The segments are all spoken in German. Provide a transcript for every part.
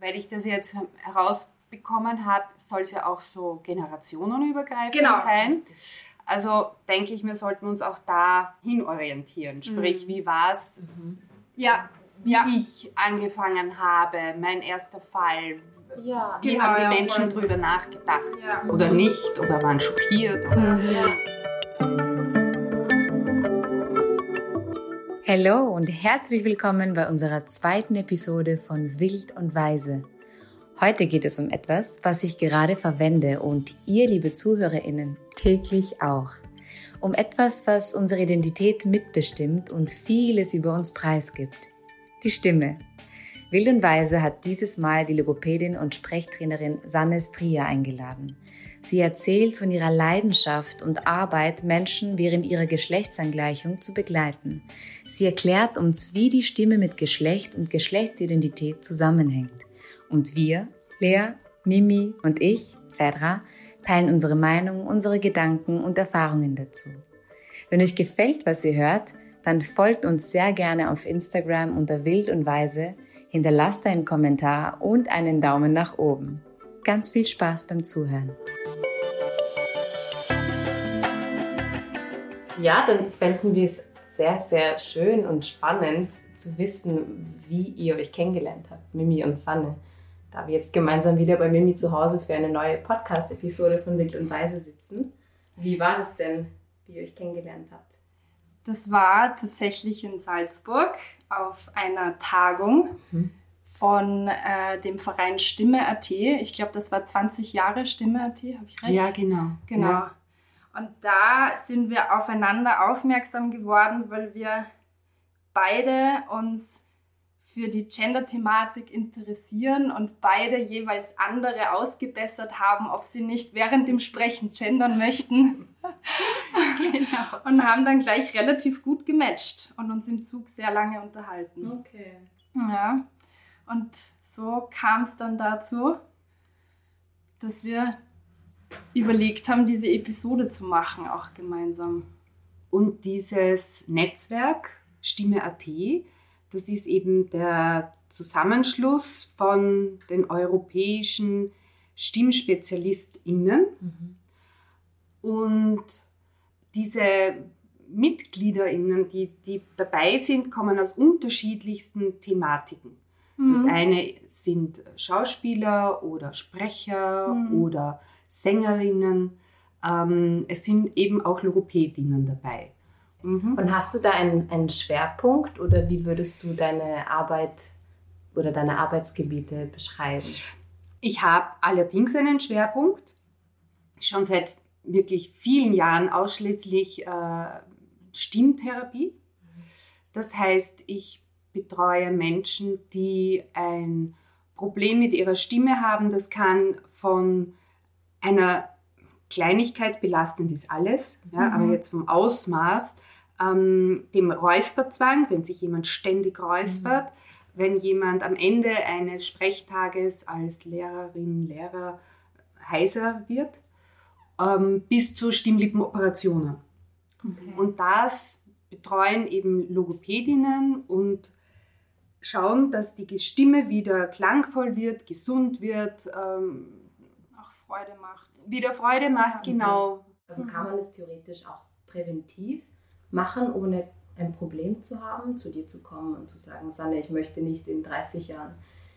weil ich das jetzt herausbekommen habe, soll es ja auch so generationenübergreifend Genau. sein. Also denke ich, wir sollten uns auch da hin orientieren. Sprich, wie war es, Ja, wie ja. ich angefangen habe, mein erster Fall. Ja. Wie Genau, haben die Menschen voll. drüber nachgedacht? Ja. Oder nicht? Oder waren schockiert? Oder Hallo und herzlich willkommen bei unserer zweiten Episode von Wild und Weise. Heute geht es um etwas, was ich gerade verwende und ihr, liebe ZuhörerInnen, täglich auch. Um etwas, was unsere Identität mitbestimmt und vieles über uns preisgibt. Die Stimme. Wild und Weise hat dieses Mal die Logopädin und Sprechtrainerin Sanne Stria eingeladen. Sie erzählt von ihrer Leidenschaft und Arbeit, Menschen während ihrer Geschlechtsangleichung zu begleiten. Sie erklärt uns, wie die Stimme mit Geschlecht und Geschlechtsidentität zusammenhängt. Und wir, Lea, Mimi und ich, Fedra, teilen unsere Meinung, unsere Gedanken und Erfahrungen dazu. Wenn euch gefällt, was ihr hört, dann folgt uns sehr gerne auf Instagram unter Wild und Weise, hinterlasst einen Kommentar und einen Daumen nach oben. Ganz viel Spaß beim Zuhören. Ja, dann fänden wir es sehr, sehr schön und spannend zu wissen, wie ihr euch kennengelernt habt, Mimi und Sanne. Da wir jetzt gemeinsam wieder bei Mimi zu Hause für eine neue Podcast-Episode von Wild und Weise sitzen. Wie war das denn, wie ihr euch kennengelernt habt? Das war tatsächlich in Salzburg auf einer Tagung von äh, dem Verein Stimme.at. Ich glaube, das war 20 Jahre Stimme.at, habe ich recht? Ja, genau. Genau. Ja. Und da sind wir aufeinander aufmerksam geworden, weil wir beide uns für die Gender-Thematik interessieren und beide jeweils andere ausgebessert haben, ob sie nicht während dem Sprechen gendern möchten. genau. Und haben dann gleich relativ gut gematcht und uns im Zug sehr lange unterhalten. Okay. Ja. Und so kam es dann dazu, dass wir überlegt haben, diese Episode zu machen, auch gemeinsam. Und dieses Netzwerk Stimme.at, das ist eben der Zusammenschluss von den europäischen StimmspezialistInnen. Und diese MitgliederInnen, die, die dabei sind, kommen aus unterschiedlichsten Thematiken. Das eine sind Schauspieler oder Sprecher Mhm. oder Sängerinnen. Ähm, es sind eben auch Logopädinnen dabei. Mhm. Und hast du da einen, einen Schwerpunkt oder wie würdest du deine Arbeit oder deine Arbeitsgebiete beschreiben? Ich habe allerdings einen Schwerpunkt, schon seit wirklich vielen Jahren ausschließlich äh, Stimmtherapie. Das heißt, ich betreue Menschen, die ein Problem mit ihrer Stimme haben. Das kann von einer Kleinigkeit belastend ist alles, ja, aber jetzt vom Ausmaß, ähm, dem Räusperzwang, wenn sich jemand ständig räuspert, wenn jemand am Ende eines Sprechtages als Lehrerin, Lehrer heiser wird, ähm, bis zu Stimmlippenoperationen. Und das betreuen eben Logopädinnen und schauen, dass die Stimme wieder klangvoll wird, gesund wird, ähm, Freude macht. wieder Freude macht, Ja, genau. Also kann man es theoretisch auch präventiv machen, ohne ein Problem zu haben, zu dir zu kommen und zu sagen, Sanne, ich möchte nicht in 30 Jahren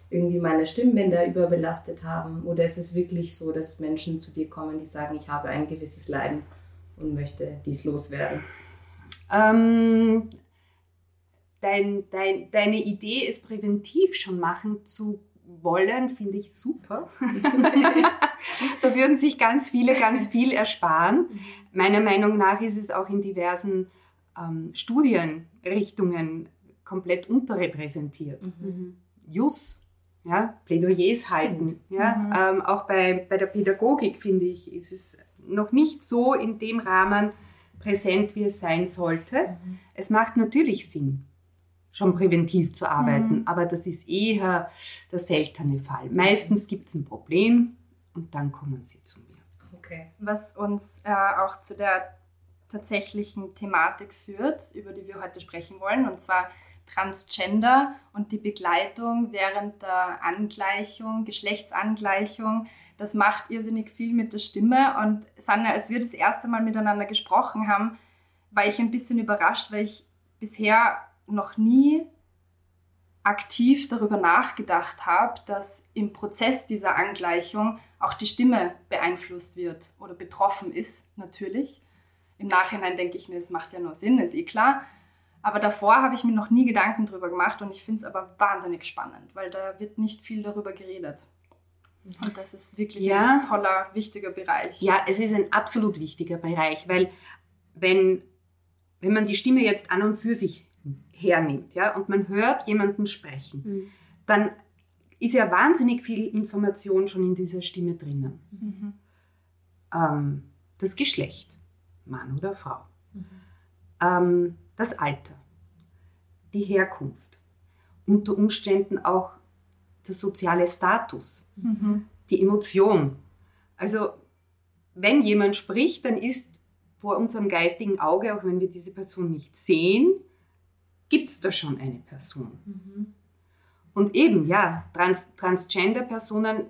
irgendwie meine Stimmbänder überbelastet haben? Oder ist es wirklich so, dass Menschen zu dir kommen, die sagen, ich habe ein gewisses Leiden und möchte dies loswerden? Ähm, dein, dein, deine Idee, es präventiv schon machen zu wollen, finde ich super. da würden sich ganz viele ganz viel ersparen. Meiner Meinung nach ist es auch in diversen ähm, Studienrichtungen komplett unterrepräsentiert. Jus, ja, Plädoyers Stimmt. halten. Ja, ähm, auch bei, bei der Pädagogik, finde ich, ist es noch nicht so in dem Rahmen präsent, wie es sein sollte. Es macht natürlich Sinn, schon präventiv zu arbeiten, aber das ist eher der seltene Fall. Meistens gibt es ein Problem und dann kommen sie zu mir. Okay. Was uns äh, auch zu der tatsächlichen Thematik führt, über die wir heute sprechen wollen, und zwar Transgender und die Begleitung während der Angleichung, Geschlechtsangleichung, das macht irrsinnig viel mit der Stimme. Und Sanja, als wir das erste Mal miteinander gesprochen haben, war ich ein bisschen überrascht, weil ich bisher noch nie aktiv darüber nachgedacht habe, dass im Prozess dieser Angleichung auch die Stimme beeinflusst wird oder betroffen ist, natürlich. Im Nachhinein denke ich mir, es macht ja nur Sinn, ist eh klar. Aber davor habe ich mir noch nie Gedanken darüber gemacht und ich finde es aber wahnsinnig spannend, weil da wird nicht viel darüber geredet. Und das ist wirklich ja. ein toller, wichtiger Bereich. Ja, es ist ein absolut wichtiger Bereich, weil wenn, wenn man die Stimme jetzt an und für sich hernimmt ja, und man hört jemanden sprechen, mhm. dann ist ja wahnsinnig viel Information schon in dieser Stimme drinnen. Mhm. Ähm, das Geschlecht, Mann oder Frau, mhm. ähm, das Alter, die Herkunft, unter Umständen auch der soziale Status, mhm. die Emotion. Also wenn jemand spricht, dann ist vor unserem geistigen Auge, auch wenn wir diese Person nicht sehen, gibt es da schon eine Person. Mhm. Und eben, ja, Trans Transgender-Personen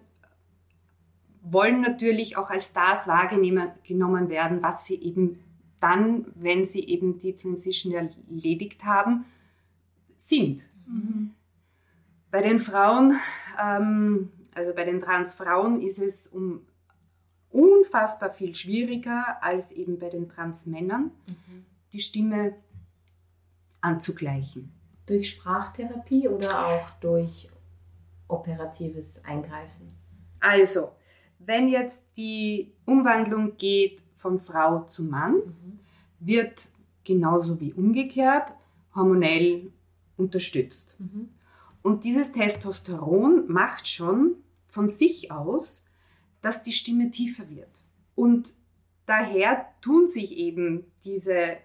wollen natürlich auch als Stars wahrgenommen werden, was sie eben dann, wenn sie eben die Transition erledigt haben, sind. Mhm. Bei den Frauen, ähm, also bei den Transfrauen ist es um unfassbar viel schwieriger als eben bei den Transmännern, mhm. die Stimme anzugleichen. Durch Sprachtherapie oder auch durch operatives Eingreifen? Also, wenn jetzt die Umwandlung geht von Frau zu Mann, mhm. wird genauso wie umgekehrt hormonell unterstützt. Mhm. Und dieses Testosteron macht schon von sich aus, dass die Stimme tiefer wird. Und daher tun sich eben diese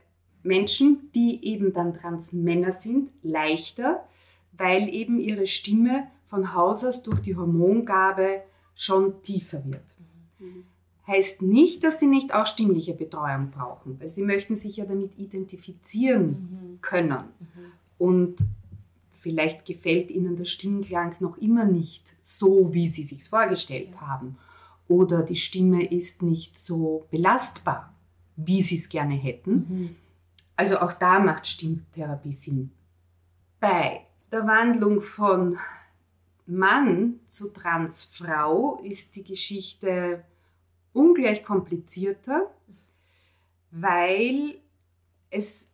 Menschen, die eben dann Transmänner sind, leichter, weil eben ihre Stimme von Haus aus durch die Hormongabe schon tiefer wird. Mhm. Heißt nicht, dass sie nicht auch stimmliche Betreuung brauchen, weil sie möchten sich ja damit identifizieren mhm. können. Mhm. Und vielleicht gefällt ihnen der Stimmklang noch immer nicht so, wie sie sich vorgestellt ja. haben. Oder die Stimme ist nicht so belastbar, wie sie es gerne hätten. Also auch da macht Stimmtherapie Sinn. Bei der Wandlung von Mann zu Transfrau ist die Geschichte ungleich komplizierter, weil es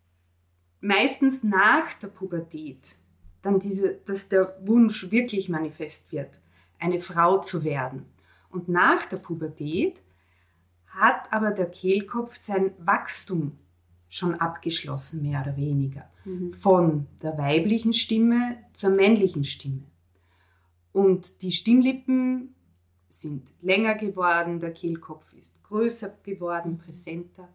meistens nach der Pubertät dann diese, dass der Wunsch wirklich manifest wird, eine Frau zu werden. Und nach der Pubertät hat aber der Kehlkopf sein Wachstum schon abgeschlossen, mehr oder weniger. Mhm. Von der weiblichen Stimme zur männlichen Stimme. Und die Stimmlippen sind länger geworden, der Kehlkopf ist größer geworden, präsenter.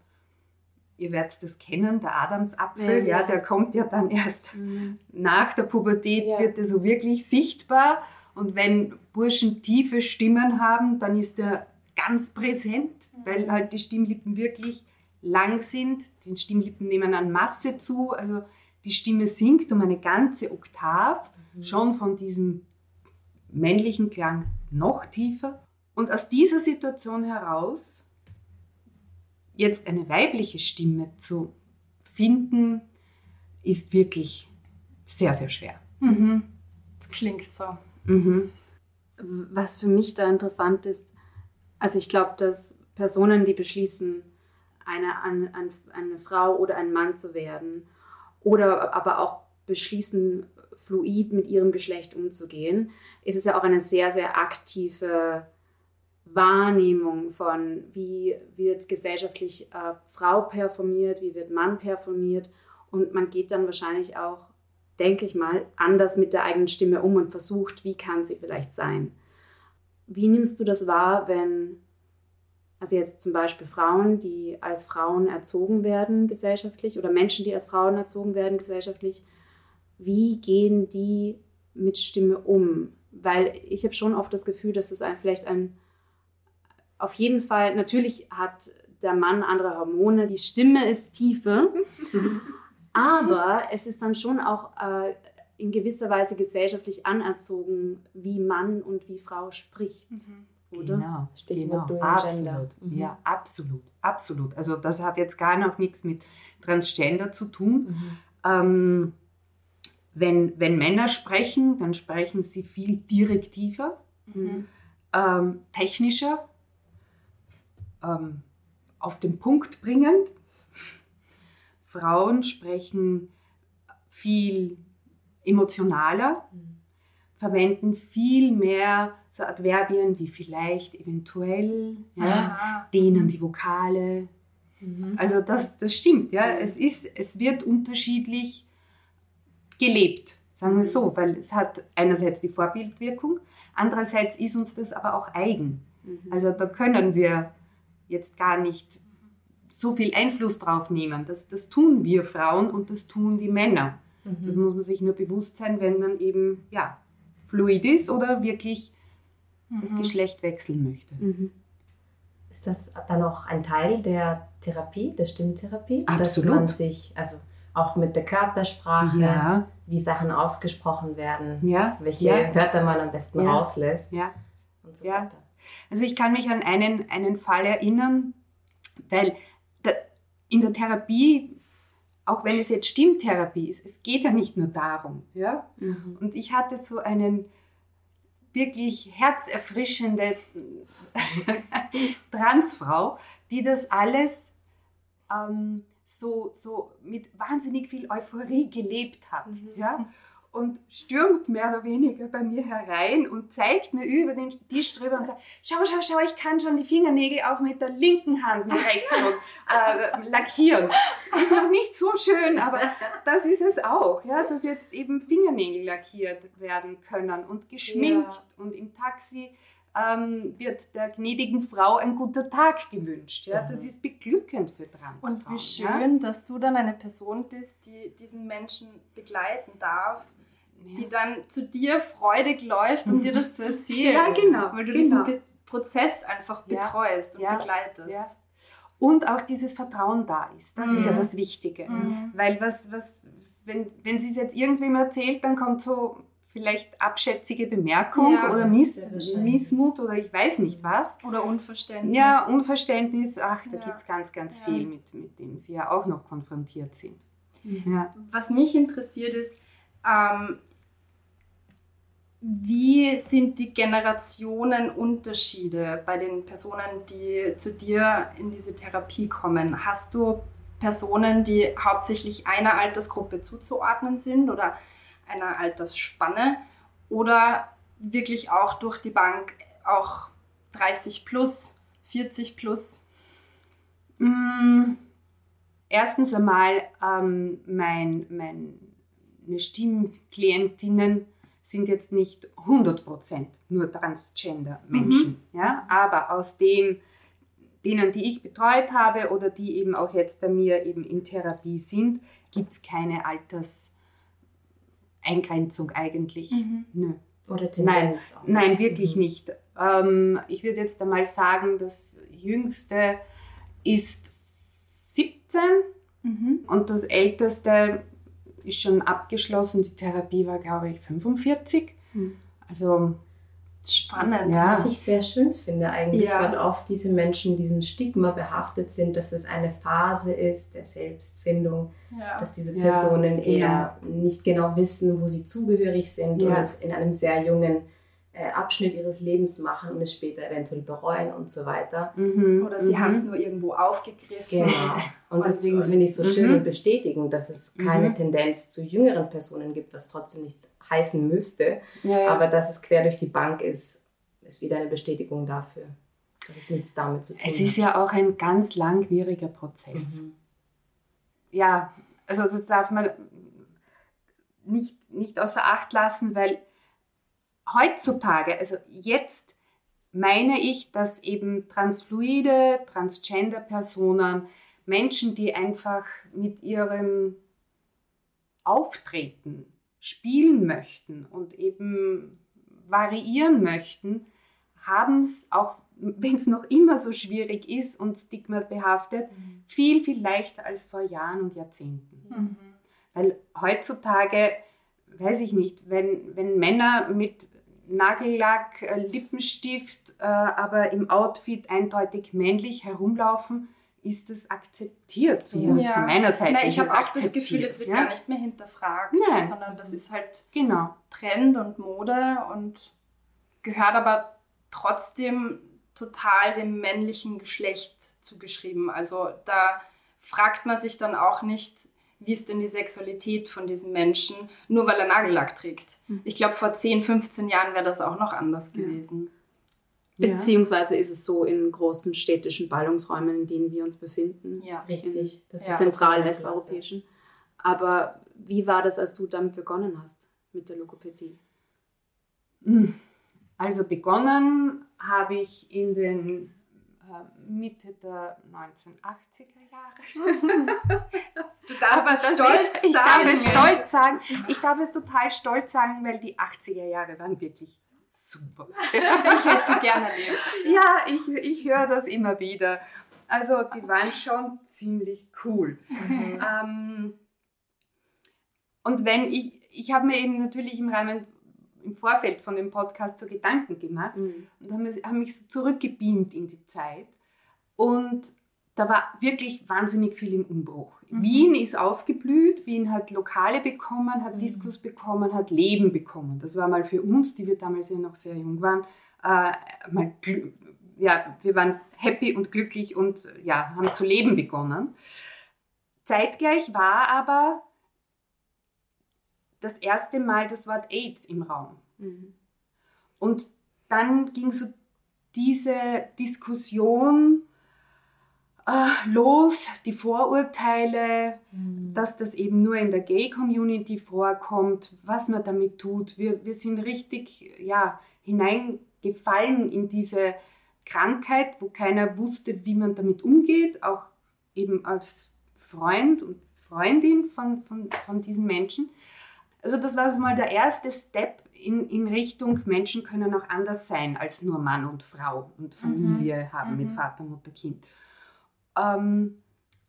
Ihr werdet das kennen, der Adamsapfel, ja, ja. der kommt ja dann erst mhm. nach der Pubertät, ja. wird er so wirklich sichtbar. Und wenn Burschen tiefe Stimmen haben, dann ist er ganz präsent, mhm. weil halt die Stimmlippen wirklich lang sind, die Stimmlippen nehmen an Masse zu, also die Stimme sinkt um eine ganze Oktav, mhm. schon von diesem männlichen Klang noch tiefer. Und aus dieser Situation heraus jetzt eine weibliche Stimme zu finden, ist wirklich sehr, sehr schwer. Mhm. Das klingt so. Mhm. Was für mich da interessant ist, also ich glaube, dass Personen, die beschließen, eine, eine, eine Frau oder ein Mann zu werden oder aber auch beschließen, fluid mit ihrem Geschlecht umzugehen, ist es ja auch eine sehr, sehr aktive Wahrnehmung von, wie wird gesellschaftlich äh, Frau performiert, wie wird Mann performiert und man geht dann wahrscheinlich auch, denke ich mal, anders mit der eigenen Stimme um und versucht, wie kann sie vielleicht sein. Wie nimmst du das wahr, wenn also jetzt zum Beispiel Frauen, die als Frauen erzogen werden gesellschaftlich oder Menschen, die als Frauen erzogen werden gesellschaftlich, wie gehen die mit Stimme um? Weil ich habe schon oft das Gefühl, dass es ein, vielleicht ein, auf jeden Fall, natürlich hat der Mann andere Hormone, die Stimme ist tiefer, Aber es ist dann schon auch äh, in gewisser Weise gesellschaftlich anerzogen, wie Mann und wie Frau spricht. Mhm. Oder? Genau, Stichwort genau. Absolut. Mhm. Ja, absolut, absolut. Also das hat jetzt gar noch nichts mit Transgender zu tun. Mhm. Ähm, wenn, wenn Männer sprechen, dann sprechen sie viel direktiver, Mhm. ähm, technischer, ähm, auf den Punkt bringend. Frauen sprechen viel emotionaler, verwenden viel mehr so Adverbien wie vielleicht, eventuell, ja, Aha. dehnen die Vokale. Also das, das stimmt, ja. Es, ist, es wird unterschiedlich gelebt, sagen wir so, weil es hat einerseits die Vorbildwirkung, andererseits ist uns das aber auch eigen. Also da können wir jetzt gar nicht so viel Einfluss drauf nehmen. Das, das tun wir Frauen und das tun die Männer. Das muss man sich nur bewusst sein, wenn man eben ja, fluid ist oder wirklich das Geschlecht wechseln möchte. Mhm. Ist das dann auch ein Teil der Therapie, der Stimmtherapie? Dass Absolut. man sich, also auch mit der Körpersprache, Ja, wie Sachen ausgesprochen werden, ja, welche ja, Wörter man am besten Ja. rauslässt ja. und so Ja. weiter. Also ich kann mich an einen, einen Fall erinnern, weil in der Therapie, auch wenn es jetzt Stimmtherapie ist, es geht ja nicht nur darum. Ja? Mhm. Und ich hatte so einen wirklich herzerfrischende Transfrau, die das alles ähm, so, so mit wahnsinnig viel Euphorie gelebt hat. Ja? Und stürmt mehr oder weniger bei mir herein und zeigt mir über den Tisch drüber und sagt, schau, schau, schau, ich kann schon die Fingernägel auch mit der linken Hand mit rechts äh, lackieren. Ist noch nicht so schön, aber das ist es auch, ja, dass jetzt eben Fingernägel lackiert werden können und geschminkt Ja. und im Taxi ähm, wird der gnädigen Frau ein guter Tag gewünscht. Ja? Das ist beglückend für Transfrauen. Und wie Ja? schön, dass du dann eine Person bist, die diesen Menschen begleiten darf, die dann zu dir freudig läuft, um dir das zu erzählen. Ja, genau, Weil du genau. diesen Be Prozess einfach Ja, betreust und ja, begleitest. ja. Und auch dieses Vertrauen da ist. Das ist ja Mhm. das Wichtige. Mhm. Weil was, was, wenn, wenn sie es jetzt irgendwem erzählt, dann kommt so vielleicht abschätzige Bemerkung Ja, oder Miss. Missmut oder ich weiß nicht was. Oder Unverständnis. Ja, Unverständnis, ach, da Ja. gibt es ganz, ganz Ja. viel, mit, mit dem sie ja auch noch konfrontiert sind. Ja. Was mich interessiert ist, ähm, wie sind die Generationenunterschiede bei den Personen, die zu dir in diese Therapie kommen? Hast du Personen, die hauptsächlich einer Altersgruppe zuzuordnen sind oder einer Altersspanne oder wirklich auch durch die Bank auch 30 plus, 40 plus? Mm, Erstens einmal, ähm, mein, meine Stimmklientinnen sind jetzt nicht 100% nur Transgender-Menschen. Ja? Aber aus dem, denen, die ich betreut habe oder die eben auch jetzt bei mir eben in Therapie sind, gibt es keine Alterseingrenzung eigentlich. Nö. Oder Tendenz auch. Nein, wirklich Mhm. nicht. Ähm, ich würde jetzt einmal sagen, das jüngste ist 17 Mhm. und das älteste ist schon abgeschlossen. Die Therapie war, glaube ich, 45. Mhm. Also, Spannend. Ja. Was ich sehr schön finde eigentlich, Ja. weil oft diese Menschen diesem Stigma behaftet sind, dass es eine Phase ist der Selbstfindung, Ja. dass diese Ja, Personen genau. eher nicht genau wissen, wo sie zugehörig sind und es in einem sehr jungen äh, Abschnitt ihres Lebens machen und es später eventuell bereuen und so weiter. mhm, Oder sie mhm. haben es nur irgendwo aufgegriffen. Genau. Und deswegen finde ich es so schön Mhm. und bestätigend, dass es keine Mhm. Tendenz zu jüngeren Personen gibt, was trotzdem nichts heißen müsste. Ja, ja. Aber dass es quer durch die Bank ist, ist wieder eine Bestätigung dafür, dass es nichts damit zu tun es ist ja auch ein ganz langwieriger Prozess. Mhm. Ja, also das darf man nicht, nicht außer Acht lassen, weil heutzutage, also jetzt meine ich, dass eben transfluide, transgender-Personen, Menschen, die einfach mit ihrem Auftreten spielen möchten und eben variieren möchten, haben es, auch wenn es noch immer so schwierig ist und stigmatbehaftet, viel, viel leichter als vor Jahren und Jahrzehnten. Mhm. Weil heutzutage, weiß ich nicht, wenn, wenn Männer mit Nagellack, äh, Lippenstift, äh, aber im Outfit eindeutig männlich herumlaufen, ist das akzeptiert, zumindest Ja. von meiner Seite. Nein, ich habe auch das Gefühl, es wird ja? gar nicht mehr hinterfragt, Nein. sondern das ist halt Genau. Trend und Mode und gehört aber trotzdem total dem männlichen Geschlecht zugeschrieben. Also da fragt man sich dann auch nicht, wie ist denn die Sexualität von diesem Menschen, nur weil er Nagellack trägt. Ich glaube, vor 10, 15 Jahren wäre das auch noch anders gewesen. Ja. Beziehungsweise ist es so in großen städtischen Ballungsräumen, in denen wir uns befinden. Ja. Richtig. Das Ja. ist Zentral absolut westeuropäischen. Aber wie war das, als du damit begonnen hast mit der Logopädie? Also begonnen habe ich in den äh, Mitte der 1980er Jahre. Du darfst Aber es das stolz ist, ich darf es stolz sagen. Ich darf es total stolz sagen, weil die 80er Jahre waren wirklich super. Ich hätte sie gerne erlebt. Ja, ich, ich höre das immer wieder. Also die waren schon ziemlich cool. Ähm, und wenn ich, ich habe mir eben natürlich im Rahmen, im Vorfeld von dem Podcast so Gedanken gemacht und habe mich, hab mich so zurückgebeamt in die Zeit. Und da war wirklich wahnsinnig viel im Umbruch. Wien ist aufgeblüht, Wien hat Lokale bekommen, hat Diskus bekommen, hat Leben bekommen. Das war mal für uns, die wir damals ja noch sehr jung waren, äh, mal ja, wir waren happy und glücklich und ja, haben zu leben begonnen. Zeitgleich war aber das erste Mal das Wort AIDS im Raum. Mhm. Und dann ging so diese Diskussion äh, los, die Vorurteile, dass das eben nur in der Gay-Community vorkommt, was man damit tut. Wir, wir sind richtig ja, hineingefallen in diese Krankheit, wo keiner wusste, wie man damit umgeht, auch eben als Freund und Freundin von, von, von diesen Menschen. Also das war so mal der erste Step in, in Richtung, Menschen können auch anders sein als nur Mann und Frau und Familie haben mit Vater, Mutter, Kind. Ähm,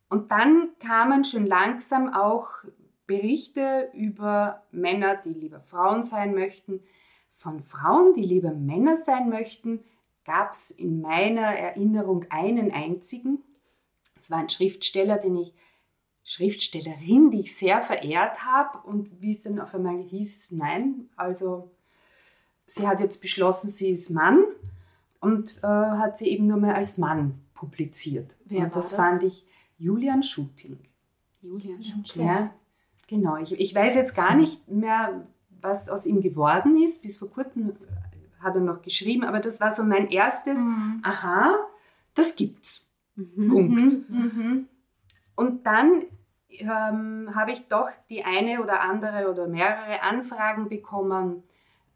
und dann kamen schon langsam auch Berichte über Männer, die lieber Frauen sein möchten. Von Frauen, die lieber Männer sein möchten, gab es in meiner Erinnerung einen einzigen. Es war ein Schriftsteller, den ich Schriftstellerin, die ich sehr verehrt habe und wie es dann auf einmal hieß, nein, also sie hat jetzt beschlossen, sie ist Mann und äh, hat sie eben nur mehr als Mann publiziert. Wer und war das das? fand ich Julian Schutting. Julian Ja, genau. Ich, ich weiß jetzt gar nicht mehr, was aus ihm geworden ist. Bis vor kurzem hat er noch geschrieben, aber das war so mein erstes, aha, das gibt's. Punkt. Mhm. Und dann ähm, habe ich doch die eine oder andere oder mehrere Anfragen bekommen,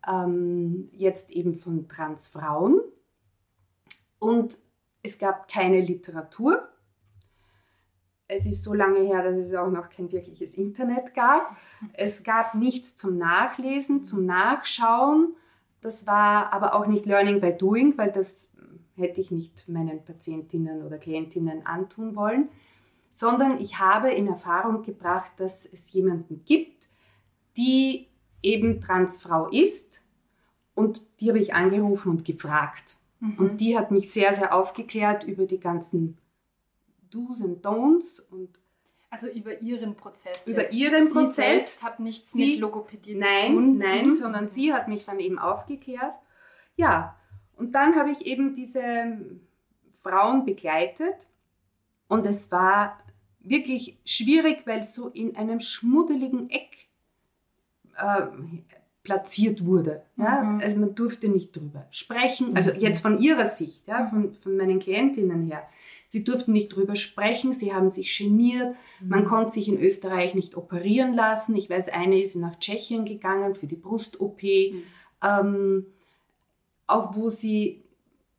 ähm, jetzt eben von Transfrauen. Und es gab keine Literatur. Es ist so lange her, dass es auch noch kein wirkliches Internet gab. Es gab nichts zum Nachlesen, zum Nachschauen. Das war aber auch nicht Learning by Doing, weil das hätte ich nicht meinen Patientinnen oder Klientinnen antun wollen, sondern ich habe in Erfahrung gebracht, dass es jemanden gibt, die eben Transfrau ist und die habe ich angerufen und gefragt. Und die hat mich sehr, sehr aufgeklärt über die ganzen Do's und Don'ts und Also über ihren Prozess. Über jetzt. ihren sie Prozess. selbst hat nichts Sie- mit Logopädie Nein, zu tun. nein, Mhm. sondern sie hat mich dann eben aufgeklärt. Ja, und dann habe ich eben diese Frauen begleitet und es war wirklich schwierig, weil so in einem schmuddeligen Eck äh, platziert wurde. Ja? Mhm. Also man durfte nicht drüber sprechen, also jetzt von ihrer Sicht, ja, von, von meinen Klientinnen her. Sie durften nicht drüber sprechen, sie haben sich geniert, man konnte sich in Österreich nicht operieren lassen. Ich weiß, eine ist nach Tschechien gegangen für die Brust-OP, ähm, auch wo sie,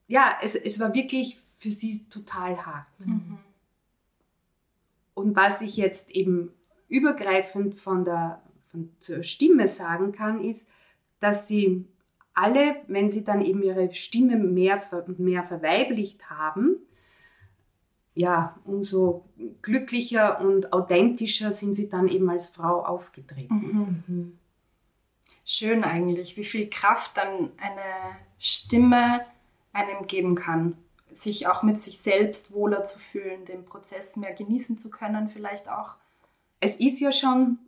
ja, es, es war wirklich für sie total hart. Mhm. Und was ich jetzt eben übergreifend von der von zur Stimme sagen kann, ist, dass sie alle, wenn sie dann eben ihre Stimme mehr, mehr verweiblicht haben, ja, umso glücklicher und authentischer sind sie dann eben als Frau aufgetreten. Mhm. Schön eigentlich, wie viel Kraft dann eine Stimme einem geben kann, sich auch mit sich selbst wohler zu fühlen, den Prozess mehr genießen zu können, vielleicht auch. Es ist ja schon,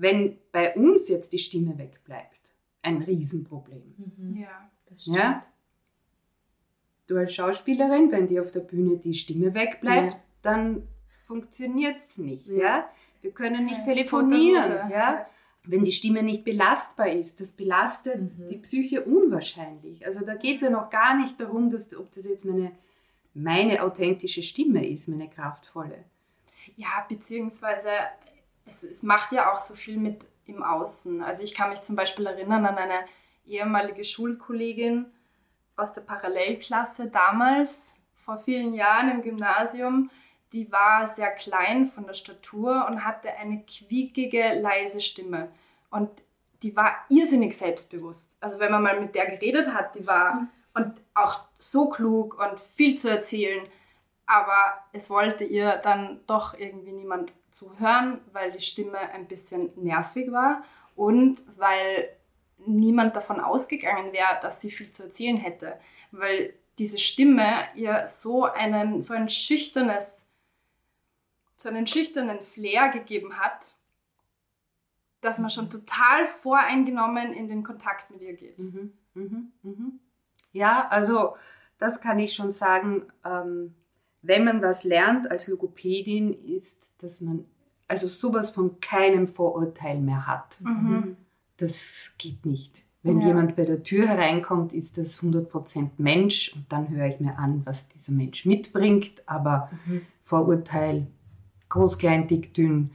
wenn bei uns jetzt die Stimme wegbleibt, ein Riesenproblem. Mhm. Ja, das stimmt. Ja? Du als Schauspielerin, wenn dir auf der Bühne die Stimme wegbleibt, ja. dann funktioniert es nicht. Ja. ja. Wir können nicht telefonieren. Ja. Wenn die Stimme nicht belastbar ist, das belastet mhm. die Psyche unwahrscheinlich. Also da geht es ja noch gar nicht darum, dass, ob das jetzt meine, meine authentische Stimme ist, meine kraftvolle. Ja, beziehungsweise es, es macht ja auch so viel mit im Außen. Also ich kann mich zum Beispiel erinnern an eine ehemalige Schulkollegin aus der Parallelklasse damals, vor vielen Jahren im Gymnasium. Die war sehr klein von der Statur und hatte eine quiekige, leise Stimme. Und die war irrsinnig selbstbewusst. Also wenn man mal mit der geredet hat, die war mhm. und auch so klug und viel zu erzählen. Aber es wollte ihr dann doch irgendwie niemand zuhören, weil die Stimme ein bisschen nervig war und weil niemand davon ausgegangen wäre, dass sie viel zu erzählen hätte, weil diese Stimme ihr so einen so ein schüchternes so einen schüchternen Flair gegeben hat, dass man schon total voreingenommen in den Kontakt mit ihr geht. Mhm, mhm, mhm. Ja, also das kann ich schon sagen. Ähm, wenn man was lernt als Logopädin, ist, dass man also sowas von keinem Vorurteil mehr hat. Mhm. Das geht nicht. Wenn ja. jemand bei der Tür hereinkommt, ist das 100% Mensch und dann höre ich mir an, was dieser Mensch mitbringt. Aber mhm. Vorurteil, groß, klein, dick, dünn.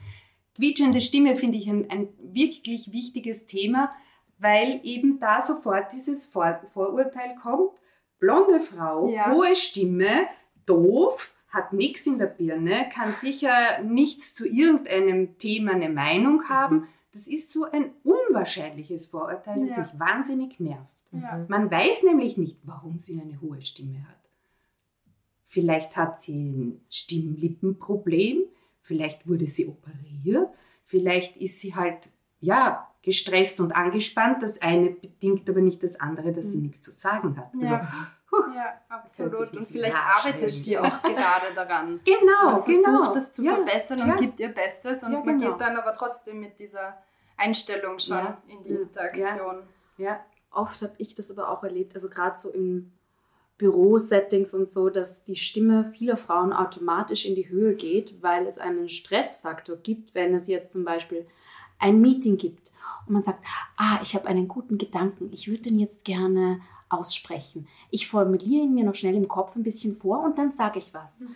Quietschende Stimme finde ich ein, ein, wirklich wichtiges Thema, weil eben da sofort dieses Vor Vorurteil kommt. Blonde Frau, ja. hohe Stimme, doof, hat nichts in der Birne, kann sicher nichts zu irgendeinem Thema eine Meinung mhm. haben. Das ist so ein unwahrscheinliches Vorurteil, das ja. mich wahnsinnig nervt. Ja. Man weiß nämlich nicht, warum sie eine hohe Stimme hat. Vielleicht hat sie ein Stimmlippenproblem, vielleicht wurde sie operiert, vielleicht ist sie halt, ja, gestresst und angespannt. Das eine bedingt aber nicht das andere, dass sie mhm. nichts zu sagen hat. Ja. Also, ja, absolut. Und vielleicht arbeitet sie auch gerade daran. Genau, man versucht genau. das zu ja, verbessern und ja. gibt ihr Bestes und ja, genau. man geht dann aber trotzdem mit dieser Einstellung schon in die Interaktion. Ja. Oft habe ich das aber auch erlebt, also gerade so in Bürosettings und so, dass die Stimme vieler Frauen automatisch in die Höhe geht, weil es einen Stressfaktor gibt, wenn es jetzt zum Beispiel ein Meeting gibt und man sagt, ah, ich habe einen guten Gedanken, ich würde den jetzt gerne aussprechen. Ich formuliere ihn mir noch schnell im Kopf ein bisschen vor und dann sage ich was. Mhm.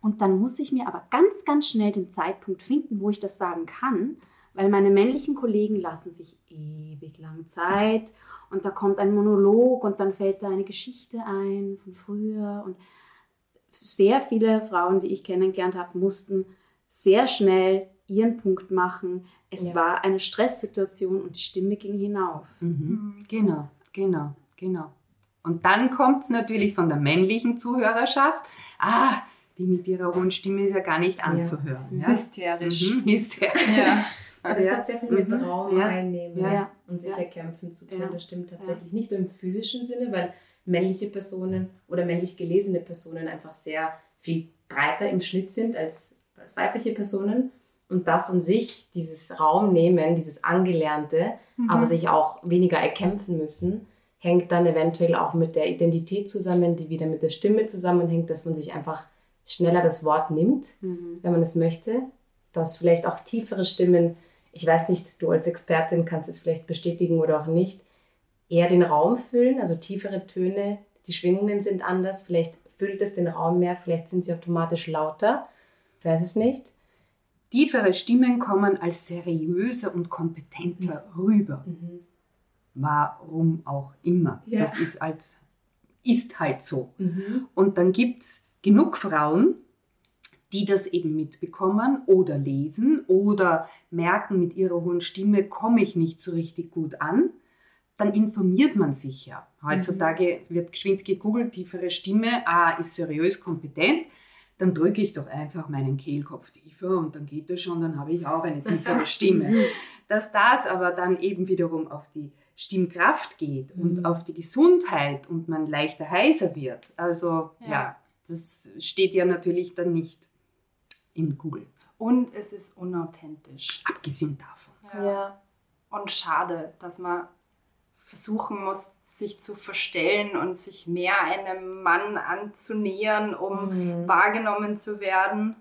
Und dann muss ich mir aber ganz, ganz schnell den Zeitpunkt finden, wo ich das sagen kann, weil meine männlichen Kollegen lassen sich ewig lang Zeit und da kommt ein Monolog und dann fällt da eine Geschichte ein von früher und sehr viele Frauen, die ich kennengelernt habe, mussten sehr schnell ihren Punkt machen. Es ja. war eine Stresssituation und die Stimme ging hinauf. Mhm. Genau, genau. Genau. Und dann kommt es natürlich von der männlichen Zuhörerschaft. Ah, die mit ihrer hohen Stimme ist ja gar nicht anzuhören. Ja. Ja. Hysterisch. Mhm, hysterisch. Ja. Aber das hat sehr viel mit mhm. Raum einnehmen und sich erkämpfen zu tun. Das stimmt tatsächlich nicht nur im physischen Sinne, weil männliche Personen oder männlich gelesene Personen einfach sehr viel breiter im Schnitt sind als, als weibliche Personen. Und das an sich, dieses Raum nehmen, dieses Angelernte, mhm. aber sich auch weniger erkämpfen müssen, hängt dann eventuell auch mit der Identität zusammen, die wieder mit der Stimme zusammenhängt, dass man sich einfach schneller das Wort nimmt, mhm. wenn man es möchte. Dass vielleicht auch tiefere Stimmen, ich weiß nicht, du als Expertin kannst es vielleicht bestätigen oder auch nicht, eher den Raum füllen, also tiefere Töne, die Schwingungen sind anders, vielleicht füllt es den Raum mehr, vielleicht sind sie automatisch lauter, ich weiß es nicht. Tiefere Stimmen kommen als seriöser und kompetenter mhm. rüber. Mhm warum auch immer. Ja. Das ist, als, ist halt so. Mhm. Und dann gibt es genug Frauen, die das eben mitbekommen oder lesen oder merken, mit ihrer hohen Stimme komme ich nicht so richtig gut an. Dann informiert man sich ja. Heutzutage mhm. wird geschwind gegoogelt, tiefere Stimme, ah, ist seriös, kompetent. dann drücke ich doch einfach meinen Kehlkopf tiefer und dann geht das schon, dann habe ich auch eine tiefere Stimme. Dass das aber dann eben wiederum auf die Stimmkraft geht und auf die Gesundheit und man leichter heiser wird. Also ja. ja, das steht ja natürlich dann nicht in Google. Und es ist unauthentisch. Abgesehen davon. Ja. ja. Und schade, dass man versuchen muss, sich zu verstellen und sich mehr einem Mann anzunähern, um mhm. wahrgenommen zu werden.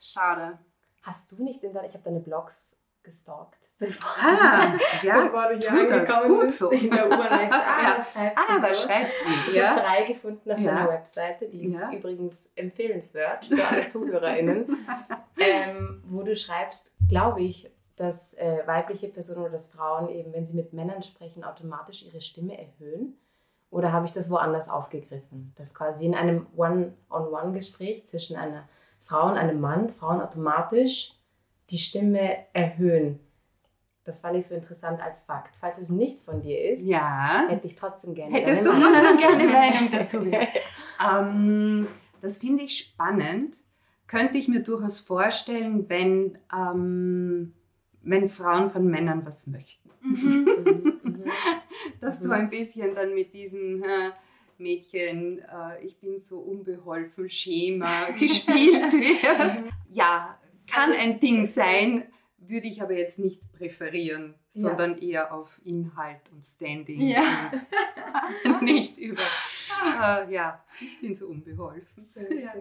Schade. Hast du nicht in deiner, ich habe deine Blogs gestalkt. Bevor, ah, ja, bevor du hier angekommen gut bist so. in der U-Bahn. ah, das schreibt ah, sie so. schreibt sie. Ich ja. habe drei gefunden auf ja. deiner Webseite, die ist ja. übrigens empfehlenswert für alle ZuhörerInnen, ähm, wo du schreibst, glaube ich, dass äh, weibliche Personen oder dass Frauen eben, wenn sie mit Männern sprechen, automatisch ihre Stimme erhöhen? Oder habe ich das woanders aufgegriffen? Dass quasi in einem One-on-One-Gespräch zwischen einer Frau und einem Mann Frauen automatisch die Stimme erhöhen. Das fand ich so interessant als Fakt. Falls es nicht von dir ist, ja. hätte ich trotzdem gerne Hättest du trotzdem gerne Meinung dazu. ähm, das finde ich spannend. Könnte ich mir durchaus vorstellen, wenn ähm, wenn Frauen von Männern was möchten. Mhm. Dass so ein bisschen dann mit diesem äh, Mädchen, äh, ich bin so unbeholfen, Schema gespielt wird. Ja, kann also, ein Ding sein, würde ich aber jetzt nicht präferieren, sondern ja. eher auf Inhalt und Standing. Ja. Und nicht über, äh, ja, ich bin so unbeholfen. Ja.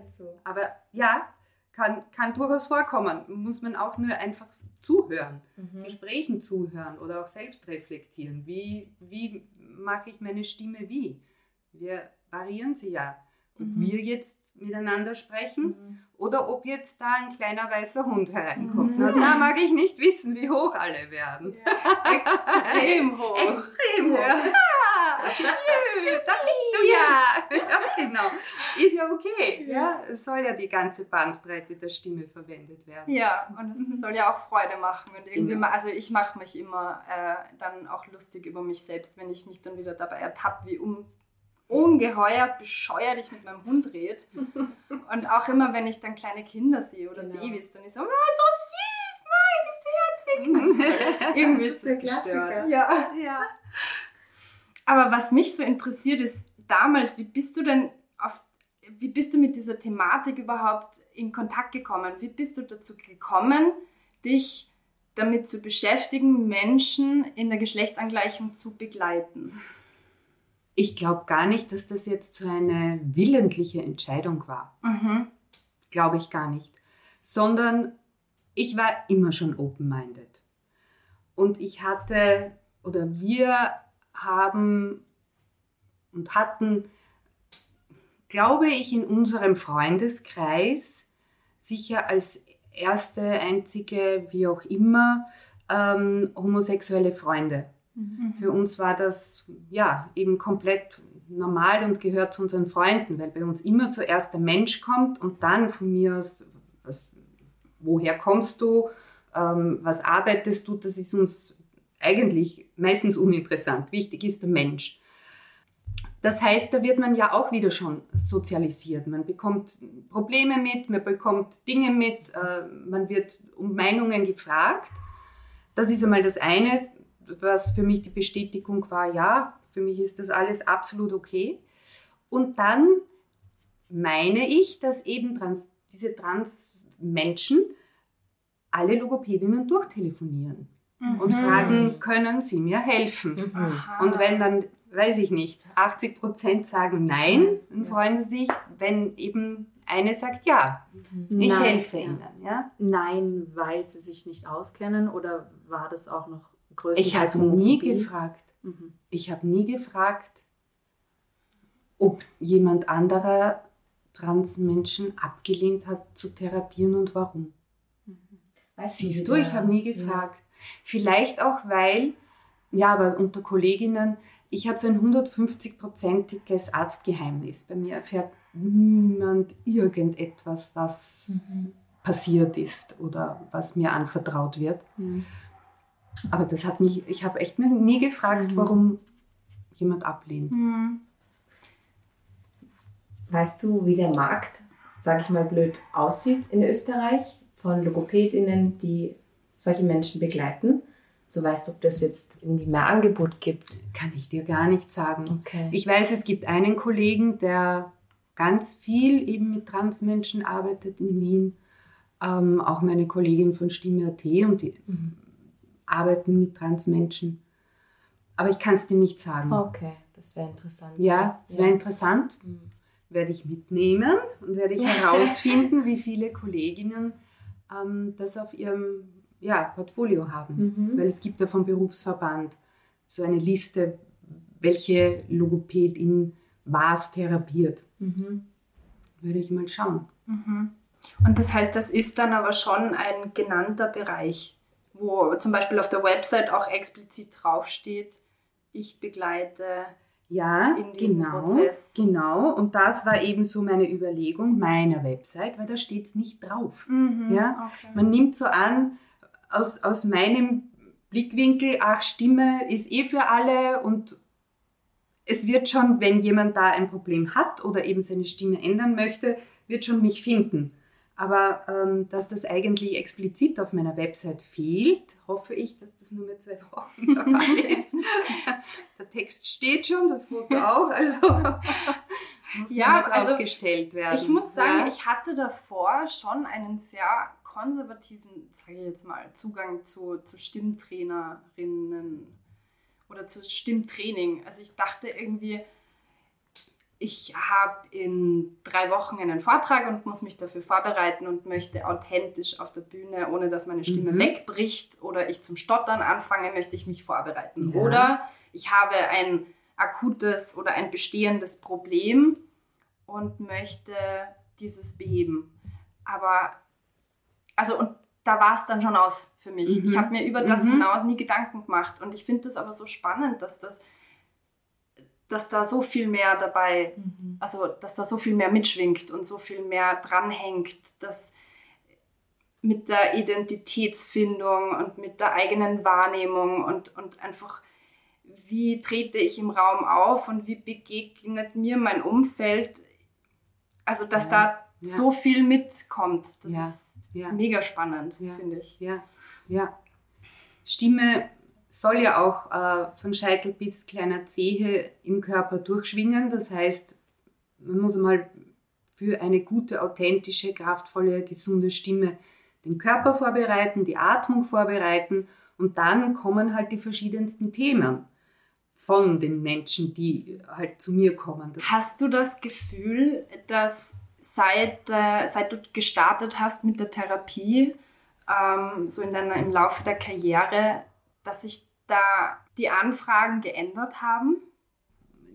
Aber ja, kann, kann durchaus vorkommen. Muss man auch nur einfach zuhören, mhm. Gesprächen zuhören oder auch selbst reflektieren. Wie, wie mache ich meine Stimme wie? Wir variieren sie ja. Ob mhm. wir jetzt miteinander sprechen mhm. oder ob jetzt da ein kleiner weißer Hund hereinkommt. Mhm. da mag ich nicht wissen, wie hoch alle werden. Ja. Extrem hoch. Extrem hoch. Ja. Ah, da bist du ja. ja. Genau. Ist ja okay. Ja. Es soll ja die ganze Bandbreite der Stimme verwendet werden. Ja, und es mhm. soll ja auch Freude machen. Und irgendwie genau. mal, also ich mache mich immer äh, dann auch lustig über mich selbst, wenn ich mich dann wieder dabei ertappe, wie um ungeheuer bescheuert ich mit meinem Hund rede. Und auch immer, wenn ich dann kleine Kinder sehe oder genau. Babys, dann ist so, oh, so süß, nein, wie sie herzig. irgendwie ist das gestört. Ja. ja. Aber was mich so interessiert ist, damals, wie bist du denn auf, wie bist du mit dieser Thematik überhaupt in Kontakt gekommen? Wie bist du dazu gekommen, dich damit zu beschäftigen, Menschen in der Geschlechtsangleichung zu begleiten? Ich glaube gar nicht, dass das jetzt so eine willentliche Entscheidung war. Mhm. Glaube ich gar nicht. Sondern ich war immer schon open-minded. Und ich hatte, oder wir haben und hatten, glaube ich, in unserem Freundeskreis sicher als erste, einzige, wie auch immer, ähm, homosexuelle Freunde. Mhm. Für uns war das ja eben komplett normal und gehört zu unseren Freunden, weil bei uns immer zuerst der Mensch kommt und dann von mir aus, was, woher kommst du, ähm, was arbeitest du, das ist uns eigentlich meistens uninteressant. Wichtig ist der Mensch. Das heißt, da wird man ja auch wieder schon sozialisiert. Man bekommt Probleme mit, man bekommt Dinge mit, äh, man wird um Meinungen gefragt. Das ist einmal das eine was für mich die Bestätigung war, ja, für mich ist das alles absolut okay. Und dann meine ich, dass eben trans, diese Trans-Menschen alle Logopädinnen durchtelefonieren mhm. und fragen, können sie mir helfen? Mhm. Und wenn dann, weiß ich nicht, 80 Prozent sagen nein, dann freuen sie sich, wenn eben eine sagt ja, mhm. ich nein, helfe ihnen. Ja? Nein, weil sie sich nicht auskennen oder war das auch noch ich habe nie gefragt. Mhm. Ich habe nie gefragt, ob jemand anderer Transmenschen abgelehnt hat zu therapieren und warum. Mhm. Weißt Siehst du, ich habe nie gefragt. Ja. Vielleicht auch, weil, ja, aber unter Kolleginnen, ich habe so ein 150-prozentiges Arztgeheimnis. Bei mir erfährt niemand irgendetwas, was mhm. passiert ist oder was mir anvertraut wird. Mhm. Aber das hat mich, ich habe echt nie gefragt, mhm. warum jemand ablehnt. Mhm. Weißt du, wie der Markt sag ich mal blöd, aussieht in Österreich von Logopädinnen, die solche Menschen begleiten? So weißt du, ob das jetzt irgendwie mehr Angebot gibt? Kann ich dir gar nicht sagen. Okay. Ich weiß, es gibt einen Kollegen, der ganz viel eben mit Transmenschen arbeitet in Wien. Ähm, auch meine Kollegin von Stimme.at und die mhm. Arbeiten mit Transmenschen. Aber ich kann es dir nicht sagen. Okay, das wäre interessant. Ja, das wäre ja. interessant. Mhm. Werde ich mitnehmen und werde ich herausfinden, wie viele Kolleginnen ähm, das auf ihrem ja, Portfolio haben. Mhm. Weil es gibt ja vom Berufsverband so eine Liste, welche Logopädin was therapiert. Mhm. Würde ich mal schauen. Mhm. Und das heißt, das ist dann aber schon ein genannter Bereich, wo zum Beispiel auf der Website auch explizit draufsteht, ich begleite ja, genau, Prozess. Genau, und das war eben so meine Überlegung meiner Website, weil da steht es nicht drauf. Mhm, ja? Okay. Man nimmt so an, aus, aus meinem Blickwinkel, ach, Stimme ist eh für alle und es wird schon, wenn jemand da ein Problem hat oder eben seine Stimme ändern möchte, wird schon mich finden. Aber ähm, dass das eigentlich explizit auf meiner Website fehlt, hoffe ich, dass das nur mit zwei Wochen der Fall ist. der Text steht schon, das Foto auch, also muss ja, also gestellt werden. Ich muss sagen, ja? ich hatte davor schon einen sehr konservativen, sage ich jetzt mal, Zugang zu, zu Stimmtrainerinnen oder zu Stimmtraining. Also ich dachte irgendwie, ich habe in drei Wochen einen Vortrag und muss mich dafür vorbereiten und möchte authentisch auf der Bühne, ohne dass meine Stimme mhm. wegbricht oder ich zum Stottern anfange, möchte ich mich vorbereiten. Ja. Oder ich habe ein akutes oder ein bestehendes Problem und möchte dieses beheben. Aber, also, und da war es dann schon aus für mich. Mhm. Ich habe mir über das mhm. hinaus nie Gedanken gemacht. Und ich finde das aber so spannend, dass das dass da so viel mehr dabei, mhm. also dass da so viel mehr mitschwingt und so viel mehr dranhängt, dass mit der Identitätsfindung und mit der eigenen Wahrnehmung und, und einfach, wie trete ich im Raum auf und wie begegnet mir mein Umfeld, also dass ja. da ja. so viel mitkommt, das ja. ist mega spannend, finde ich. Ja, ja. Stimme soll ja auch äh, von Scheitel bis kleiner Zehe im Körper durchschwingen. Das heißt, man muss mal für eine gute, authentische, kraftvolle, gesunde Stimme den Körper vorbereiten, die Atmung vorbereiten und dann kommen halt die verschiedensten Themen von den Menschen, die halt zu mir kommen. Hast du das Gefühl, dass seit, äh, seit du gestartet hast mit der Therapie, ähm, so in deiner, im Laufe der Karriere, dass sich da die Anfragen geändert haben?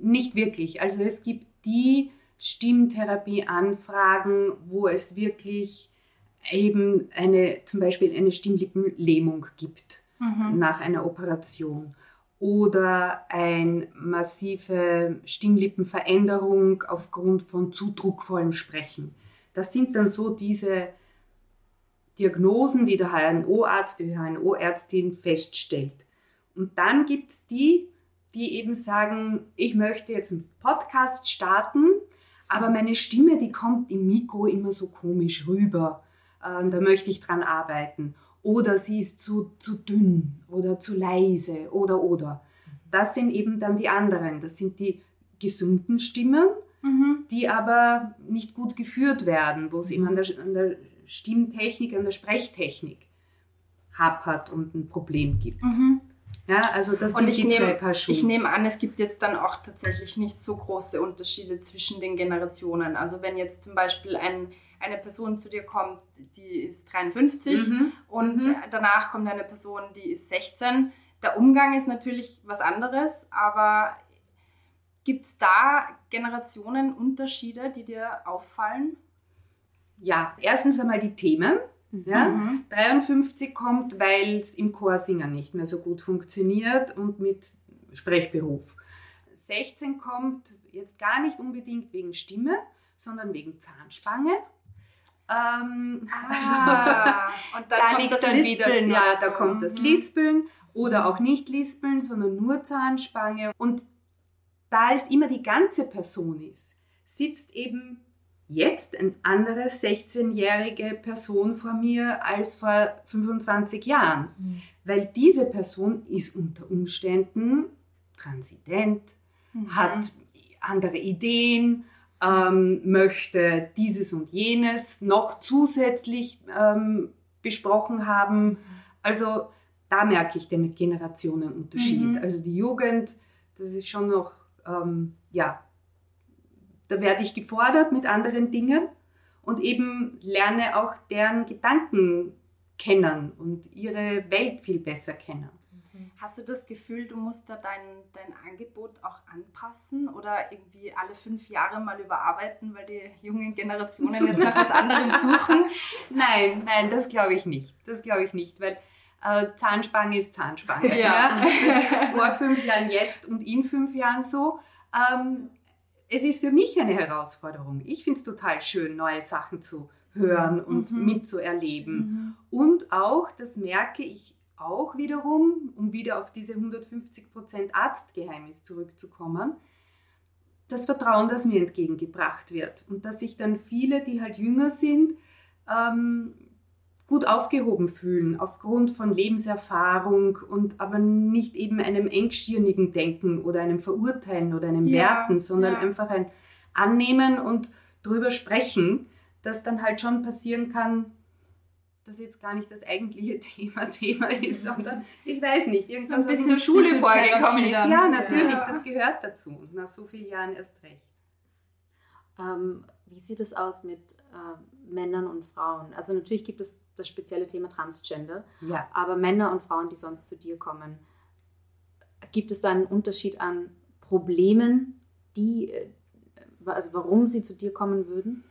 Nicht wirklich. Also es gibt die Stimmtherapie-Anfragen, wo es wirklich eben eine, zum Beispiel eine Stimmlippenlähmung gibt mhm. nach einer Operation oder eine massive Stimmlippenveränderung aufgrund von zu druckvollem Sprechen. Das sind dann so diese Diagnosen, die der HNO-Arzt, die HNO-Ärztin feststellt. Und dann gibt es die, die eben sagen, ich möchte jetzt einen Podcast starten, aber meine Stimme, die kommt im Mikro immer so komisch rüber. Ähm, da möchte ich dran arbeiten. Oder sie ist zu, zu dünn oder zu leise oder oder. Das sind eben dann die anderen. Das sind die gesunden Stimmen, mhm. die aber nicht gut geführt werden, wo es eben an der, an der Stimmtechnik, an der Sprechtechnik hapert und ein Problem gibt. Mhm. Ja, also das sind die nehm, zwei Paar Schuhe. Ich nehme an, es gibt jetzt dann auch tatsächlich nicht so große Unterschiede zwischen den Generationen. Also wenn jetzt zum Beispiel ein, eine Person zu dir kommt, die ist 53 mhm. und mhm. danach kommt eine Person, die ist 16. Der Umgang ist natürlich was anderes, aber gibt es da Generationenunterschiede, die dir auffallen? Ja, erstens einmal die Themen. Ja? Mhm. 53 kommt, weil es im Chorsingen nicht mehr so gut funktioniert und mit Sprechberuf. 16 kommt jetzt gar nicht unbedingt wegen Stimme, sondern wegen Zahnspange. Ähm, ah, also, und da liegt dann wieder, ja, da kommt das mhm. Lispeln oder auch nicht Lispeln, sondern nur Zahnspange. Und da es immer die ganze Person ist, sitzt eben jetzt eine andere 16-jährige Person vor mir als vor 25 Jahren. Mhm. Weil diese Person ist unter Umständen transident, mhm. hat andere Ideen, ähm, möchte dieses und jenes noch zusätzlich ähm, besprochen haben. Also da merke ich den Generationenunterschied. Mhm. Also die Jugend, das ist schon noch, ähm, ja, da werde ich gefordert mit anderen Dingen und eben lerne auch deren Gedanken kennen und ihre Welt viel besser kennen. Mhm. Hast du das Gefühl, du musst da dein, dein Angebot auch anpassen oder irgendwie alle fünf Jahre mal überarbeiten, weil die jungen Generationen jetzt nach was anderem suchen? Nein, nein, das glaube ich nicht. Das glaube ich nicht, weil äh, Zahnspange ist Zahnspange. Ja. ja. Das ist vor fünf Jahren jetzt und in fünf Jahren so. Ähm, es ist für mich eine Herausforderung. Ich finde es total schön, neue Sachen zu hören und mhm. mitzuerleben. Mhm. Und auch, das merke ich auch wiederum, um wieder auf diese 150% Arztgeheimnis zurückzukommen, das Vertrauen, das mir entgegengebracht wird. Und dass sich dann viele, die halt jünger sind, ähm, gut aufgehoben fühlen aufgrund von Lebenserfahrung und aber nicht eben einem engstirnigen Denken oder einem Verurteilen oder einem ja, Werten, sondern ja. einfach ein Annehmen und drüber sprechen, das dann halt schon passieren kann, dass jetzt gar nicht das eigentliche Thema Thema ist, sondern ich weiß nicht, irgendwas, so was in der Schule vorgekommen ist. Ja, natürlich, ja. das gehört dazu. Nach so vielen Jahren erst recht. Ähm, wie sieht es aus mit äh, Männern und Frauen? Also natürlich gibt es das spezielle Thema Transgender, ja. aber Männer und Frauen, die sonst zu dir kommen, gibt es da einen Unterschied an Problemen, die, äh, also warum sie zu dir kommen würden?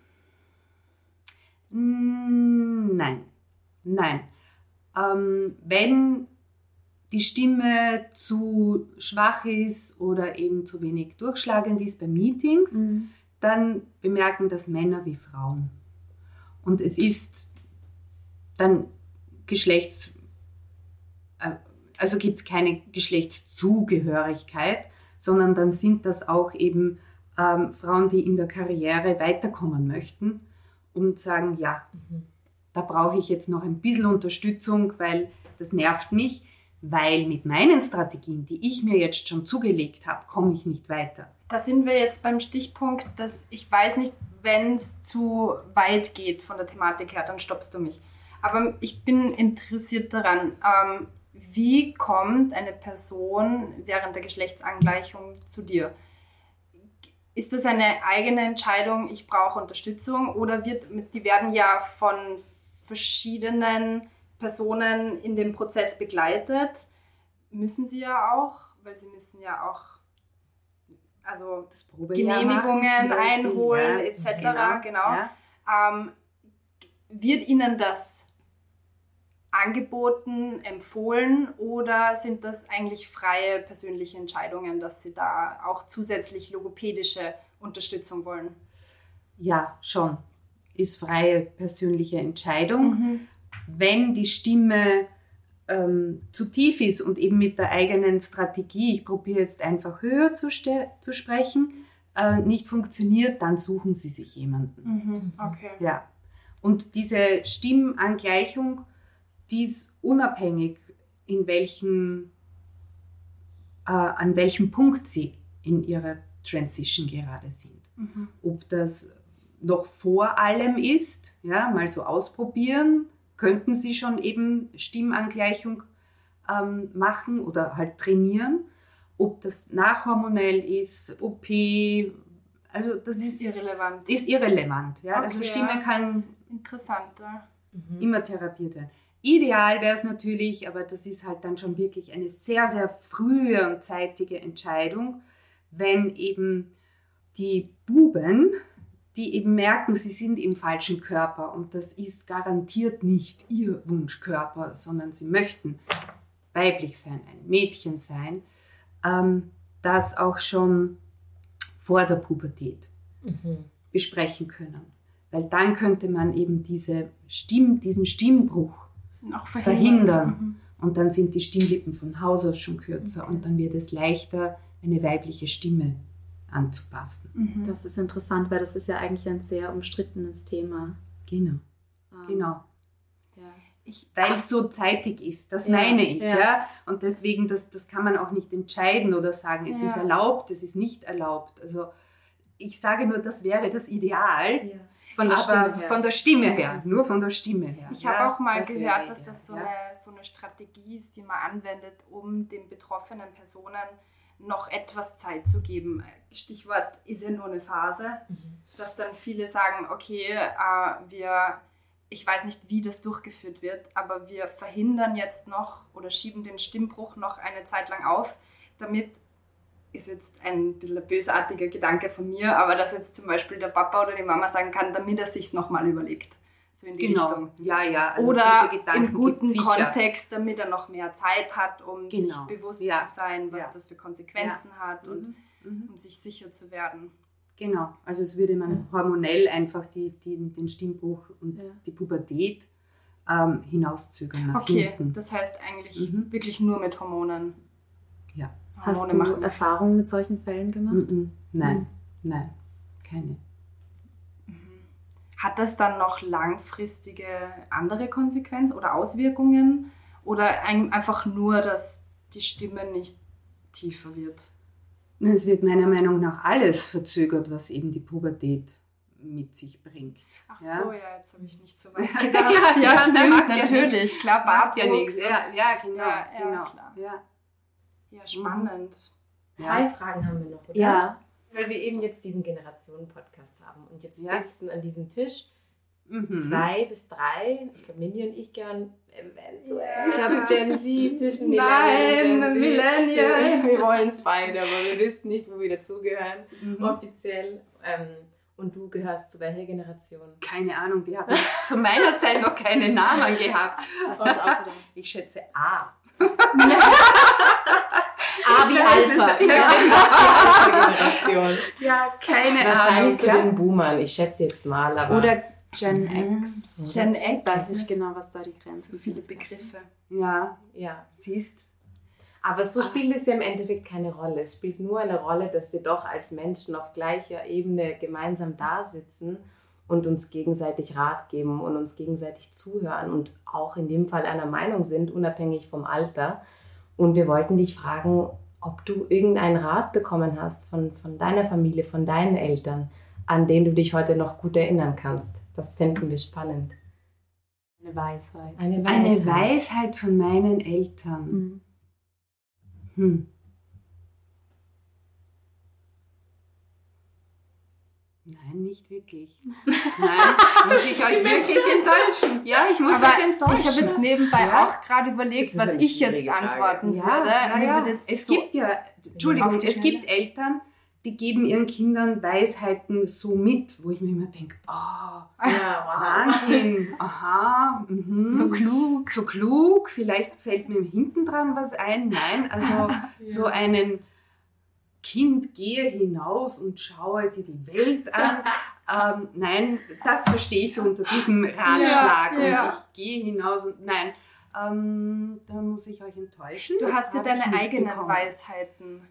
Mm, nein, nein. Ähm, wenn die Stimme zu schwach ist oder eben zu wenig durchschlagend ist bei Meetings, mhm dann bemerken das Männer wie Frauen. Und es ist dann Geschlechts, äh, also gibt es keine Geschlechtszugehörigkeit, sondern dann sind das auch eben ähm, Frauen, die in der Karriere weiterkommen möchten und sagen, ja, mhm. da brauche ich jetzt noch ein bisschen Unterstützung, weil das nervt mich, weil mit meinen Strategien, die ich mir jetzt schon zugelegt habe, komme ich nicht weiter da sind wir jetzt beim Stichpunkt, dass ich weiß nicht, wenn es zu weit geht von der Thematik her, dann stoppst du mich. Aber ich bin interessiert daran, ähm, wie kommt eine Person während der Geschlechtsangleichung zu dir? Ist das eine eigene Entscheidung, ich brauche Unterstützung oder wird, die werden ja von verschiedenen Personen in dem Prozess begleitet? Müssen sie ja auch, weil sie müssen ja auch also Genehmigungen einholen ja, etc. Genau. genau. Ja. Ähm, wird Ihnen das angeboten, empfohlen oder sind das eigentlich freie persönliche Entscheidungen, dass Sie da auch zusätzlich logopädische Unterstützung wollen? Ja, schon. Ist freie persönliche Entscheidung. Mhm. Wenn die Stimme ähm, zu tief ist und eben mit der eigenen Strategie, ich probiere jetzt einfach höher zu, zu sprechen, äh, nicht funktioniert, dann suchen Sie sich jemanden. Mhm. Okay. Ja. Und diese Stimmangleichung, die ist unabhängig, in welchem, äh, an welchem Punkt Sie in Ihrer Transition gerade sind. Mhm. Ob das noch vor allem ist, ja, mal so ausprobieren, könnten sie schon eben Stimmangleichung ähm, machen oder halt trainieren. Ob das nachhormonell ist, OP, also das ist, ist irrelevant. Ist irrelevant. Ja? Also okay, also Stimme ja. kann interessanter mhm. immer therapiert werden. Ideal wäre es natürlich, aber das ist halt dann schon wirklich eine sehr, sehr frühe und zeitige Entscheidung, wenn eben die Buben die eben merken, sie sind im falschen Körper und das ist garantiert nicht ihr Wunschkörper, sondern sie möchten weiblich sein, ein Mädchen sein, ähm, das auch schon vor der Pubertät mhm. besprechen können. Weil dann könnte man eben diese Stimm, diesen Stimmbruch verhindern. verhindern. Mhm. Und dann sind die Stimmlippen von Haus aus schon kürzer okay. und dann wird es leichter, eine weibliche Stimme anzupassen. Mhm. Das ist interessant, weil das ist ja eigentlich ein sehr umstrittenes Thema. Genau. Ähm, genau. Weil es so zeitig ist, das ja, meine ich. Ja. ja. Und deswegen, das, das kann man auch nicht entscheiden oder sagen, es ja. ist erlaubt, es ist nicht erlaubt. Also ich sage nur, das wäre das Ideal. Ja. Von der, Stimme her. von der Stimme her, nur von der Stimme her. Ich habe auch mal das gehört, dass das so, eine, so eine Strategie ist, die man anwendet, um den betroffenen Personen noch etwas Zeit zu geben. Stichwort ist ja nur eine Phase, mhm. dass dann viele sagen, okay, äh, wir ich weiß nicht, wie das durchgeführt wird, aber wir verhindern jetzt noch oder schieben den Stimmbruch noch eine Zeit lang auf, damit ist jetzt ein bisschen ein bösartiger Gedanke von mir, aber dass jetzt zum Beispiel der Papa oder die Mama sagen kann, damit er sich nochmal überlegt. So in die genau. Richtung. Ja, ja. Also oder im guten Kontext, damit er noch mehr Zeit hat, um genau. sich bewusst ja. zu sein, was ja. das für Konsequenzen ja. hat und mhm. um sich sicher zu werden. Genau, also es würde man hormonell einfach die, die, den Stimmbruch und ja. die Pubertät ähm, hinauszögern. Nach okay, hinten. das heißt eigentlich mhm. wirklich nur mit Hormonen. Ja. Hormone Hast du. Erfahrungen mit solchen Fällen gemacht? Mhm. Nein, mhm. nein, keine. Mhm. Hat das dann noch langfristige andere Konsequenzen oder Auswirkungen? Oder einfach nur, dass die Stimme nicht tiefer wird? Es wird meiner Meinung nach alles verzögert, was eben die Pubertät mit sich bringt. Ach ja? so, ja, jetzt habe ich nicht so weit gedacht. ja, ja, stimmt, natürlich. Klar, Bartwuchs. Ja, nichts. Ja, ja, genau. Ja, genau. Klar. Ja. ja, spannend. Zwei Fragen haben wir noch, oder? Ja. Weil wir eben jetzt diesen Generationen-Podcast haben und jetzt sitzen an diesem Tisch mhm. zwei bis drei, ich glaube Mini und ich gern eventuell ja. zu Gen Z, zwischen Millennial und Gen Z. Millennial. Wir wollen es beide, aber wir wissen nicht, wo wir dazugehören, mhm. offiziell. Ähm, und du gehörst zu welcher Generation? Keine Ahnung, die haben zu meiner Zeit noch keine Namen gehabt. Ich schätze A. A wie Alpha. Ja, ja keine Wahrscheinlich Ahnung. Wahrscheinlich zu den Boomern, ich schätze jetzt mal. Aber Oder Gen X. Gen X. Weiß nicht genau, was da die Grenzen sind. So viele Begriffe. Ja, ja. Siehst. Aber so spielt es ja im Endeffekt keine Rolle. Es spielt nur eine Rolle, dass wir doch als Menschen auf gleicher Ebene gemeinsam da sitzen und uns gegenseitig Rat geben und uns gegenseitig zuhören und auch in dem Fall einer Meinung sind, unabhängig vom Alter. Und wir wollten dich fragen, ob du irgendeinen Rat bekommen hast von, von deiner Familie, von deinen Eltern, an den du dich heute noch gut erinnern kannst. Das fänden wir spannend. Eine Weisheit. Eine Weisheit, Eine Weisheit von meinen Eltern. Mhm. Hm. Nein, nicht wirklich. Nein, muss ich euch wirklich enttäuschen. Ja, ich muss Aber euch enttäuschen. Ich habe jetzt nebenbei ja? auch gerade überlegt, was ich jetzt antworten Frage. würde. Ja, ja, ja. Es so gibt ja, Entschuldigung, es gibt Eltern, die geben ihren Kindern Weisheiten so mit, wo ich mir immer denke, oh, ja, Wahnsinn, aha, mh, so klug. So klug, vielleicht fällt mir hinten dran was ein. Nein, also ja. so einen Kind, gehe hinaus und schaue dir die Welt an. ähm, nein, das verstehe ich so unter diesem Ratschlag. Ja, ja. Und ich gehe hinaus und nein, ähm, da muss ich euch enttäuschen. Du hast dir deine eigenen bekommen. Weisheiten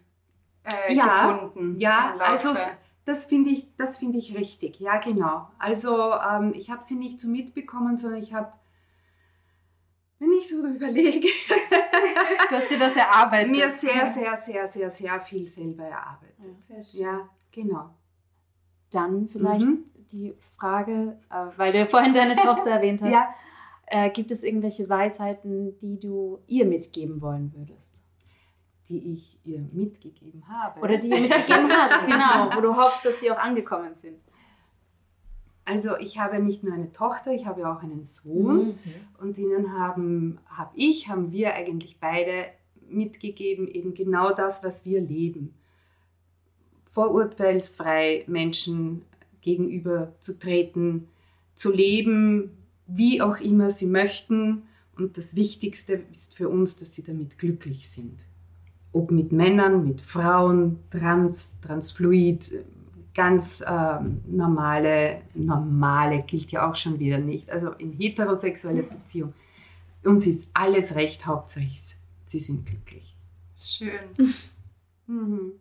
äh, ja, gefunden. Ja, also das finde ich, das ich richtig. Ja, genau. Also ähm, ich habe sie nicht so mitbekommen, sondern ich habe, wenn ich so überlege, du hast dir das erarbeitet. Mir sehr, sehr, sehr, sehr, sehr viel selber erarbeitet. Ja, ja genau. Dann vielleicht mhm. die Frage, äh, weil du vorhin deine Tochter erwähnt hast. Ja. Äh, gibt es irgendwelche Weisheiten, die du ihr mitgeben wollen würdest? die ich ihr mitgegeben habe. Oder die ihr mitgegeben hast, genau, wo du hoffst, dass sie auch angekommen sind. Also ich habe nicht nur eine Tochter, ich habe auch einen Sohn mhm. und ihnen haben, habe ich, haben wir eigentlich beide mitgegeben, eben genau das, was wir leben. Vorurteilsfrei Menschen gegenüber zu treten, zu leben, wie auch immer sie möchten. Und das Wichtigste ist für uns, dass sie damit glücklich sind ob mit Männern, mit Frauen, trans, transfluid, ganz ähm, normale, normale gilt ja auch schon wieder nicht, also in heterosexueller Beziehung. Uns ist alles recht, hauptsächlich sie sind glücklich. Schön. Mhm.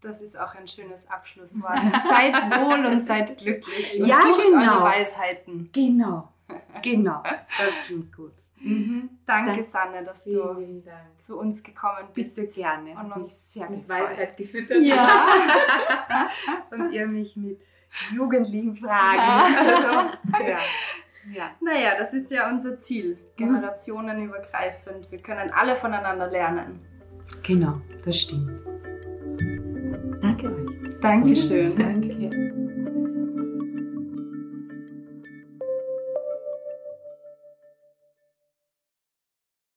Das ist auch ein schönes Abschlusswort. seid wohl und seid glücklich. Und ja, sucht genau. eure Weisheiten. Genau. Genau. Das klingt gut. Mhm. Danke, Dank. Sanne, dass du zu uns gekommen bist. Bitte gerne. Und uns sehr Mit gefreut. Weisheit gefüttert. Ja. Und ihr mich mit jugendlichen Fragen. Also, ja. ja. Naja, das ist ja unser Ziel. Generationenübergreifend. Wir können alle voneinander lernen. Genau, das stimmt. Danke euch. Dankeschön. Danke.